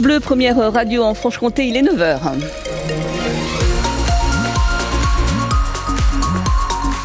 Bleu, première radio en Franche-Comté, il est 9h.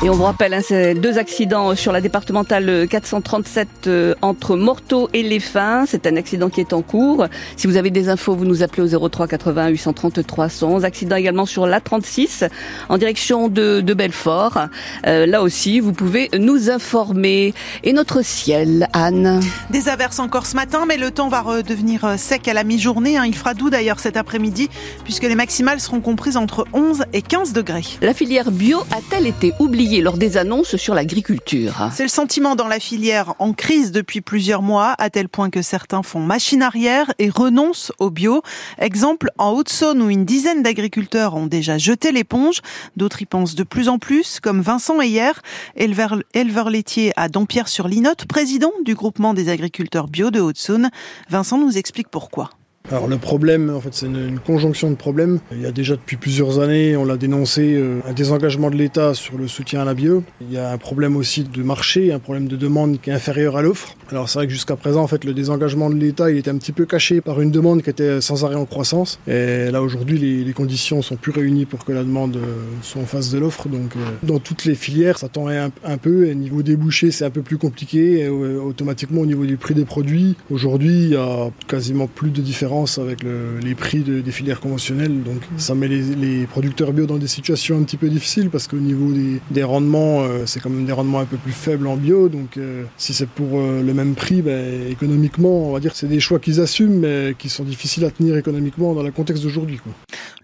Et on vous rappelle, hein, ces deux accidents sur la départementale 437 euh, entre Morteau et Les Fins. C'est un accident qui est en cours. Si vous avez des infos, vous nous appelez au 03 80 830 311. Accident également sur l'A36 en direction de, de Belfort. Euh, là aussi, vous pouvez nous informer. Et notre ciel, Anne Des averses encore ce matin, mais le temps va redevenir euh, sec à la mi-journée. Hein. Il fera doux d'ailleurs cet après-midi, puisque les maximales seront comprises entre 11 et 15 degrés. La filière bio a-t-elle été oubliée? Lors des annonces sur l'agriculture. C'est le sentiment dans la filière en crise depuis plusieurs mois, à tel point que certains font machine arrière et renoncent au bio. Exemple en Haute-Saône où une dizaine d'agriculteurs ont déjà jeté l'éponge. D'autres y pensent de plus en plus, comme Vincent Heyer, éleveur, laitier à Dompierre-sur-Linotte, président du groupement des agriculteurs bio de Haute-Saône. Vincent nous explique pourquoi. Alors le problème, en fait, c'est une, conjonction de problèmes. Il y a déjà depuis plusieurs années, on l'a dénoncé, euh, un désengagement de l'État sur le soutien à la bio. Il y a un problème aussi de marché, un problème de demande qui est inférieur à l'offre. Alors c'est vrai que jusqu'à présent, en fait, le désengagement de l'État, il était un petit peu caché par une demande qui était sans arrêt en croissance. Et là aujourd'hui, les, les, conditions sont plus réunies pour que la demande euh, soit en face de l'offre. Donc euh, dans toutes les filières, ça tend un, peu. Et niveau débouché, c'est un peu plus compliqué. Automatiquement, au niveau du prix des produits, aujourd'hui, il y a quasiment plus de différence avec le, les prix de, des filières conventionnelles. Donc ça met les, producteurs bio dans des situations un petit peu difficiles parce qu'au niveau des, des rendements, euh, c'est quand même des rendements un peu plus faibles en bio. Donc euh, si c'est pour euh, le même prix, ben, économiquement, on va dire que c'est des choix qu'ils assument mais qui sont difficiles à tenir économiquement dans le contexte d'aujourd'hui.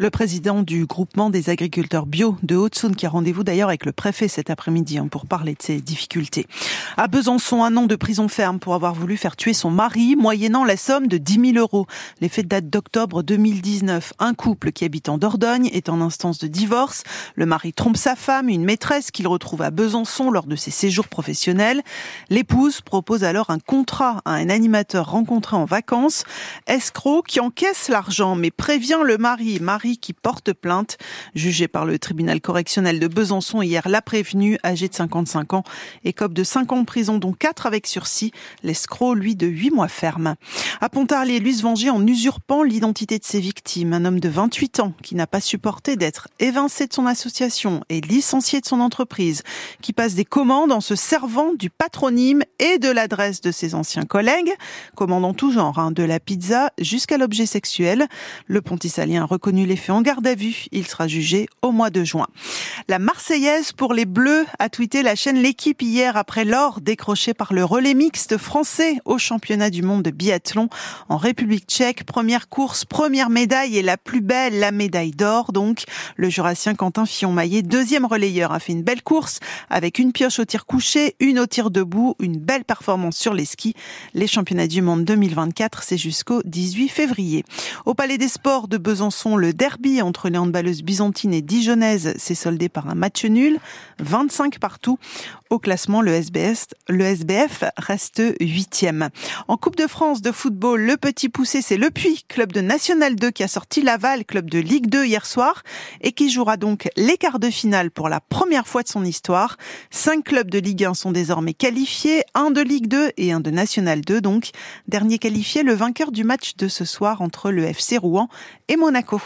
Le président du groupement des agriculteurs bio de Haute-Saône qui a rendez-vous d'ailleurs avec le préfet cet après-midi hein, pour parler de ses difficultés. À Besançon, un an de prison ferme pour avoir voulu faire tuer son mari moyennant la somme de 10 000 euros. Les faits date d'octobre 2019. Un couple qui habite en Dordogne est en instance de divorce. Le mari trompe sa femme, une maîtresse qu'il retrouve à Besançon lors de ses séjours professionnels. L'épouse propose alors un contrat à un animateur rencontré en vacances. Escroc qui encaisse l'argent mais prévient le mari. Qui porte plainte. Jugé par le tribunal correctionnel de Besançon hier, l'a prévenu, âgé de 55 ans, écope de 5 ans de prison, dont 4 avec sursis. L'escroc, lui, de 8 mois ferme. À Pontarlier, lui se venger en usurpant l'identité de ses victimes. Un homme de 28 ans qui n'a pas supporté d'être évincé de son association et licencié de son entreprise, qui passe des commandes en se servant du patronyme et de l'adresse de ses anciens collègues, commandant tout genre, hein, de la pizza jusqu'à l'objet sexuel. Le pontisalien a reconnu les faits en garde à vue. Il sera jugé au mois de juin. La Marseillaise pour les Bleus a tweeté la chaîne L'équipe hier après l'or décroché par le relais mixte français au championnat du monde de biathlon en République tchèque. Première course, première médaille et la plus belle, la médaille d'or. Donc, le Jurassien Quentin Fillon-Maillet, deuxième relayeur, a fait une belle course avec une pioche au tir couché, une au tir debout, une belle performance sur les skis. Les championnats du monde 2024, c'est jusqu'au 18 février. Au Palais des Sports de Besançon, le derby entre les handballeuses byzantines et dijonnaises s'est soldé par un match nul, 25 partout. Au classement, le SBS, le SBF reste huitième. En Coupe de France de football, le petit poussé, c'est le Puy club de National 2 qui a sorti Laval, club de Ligue 2 hier soir et qui jouera donc les quarts de finale pour la première fois de son histoire. Cinq clubs de Ligue 1 sont désormais qualifiés, un de Ligue 2 et un de National 2 donc. Dernier qualifié, le vainqueur du match de ce soir entre le FC Rouen et Monaco.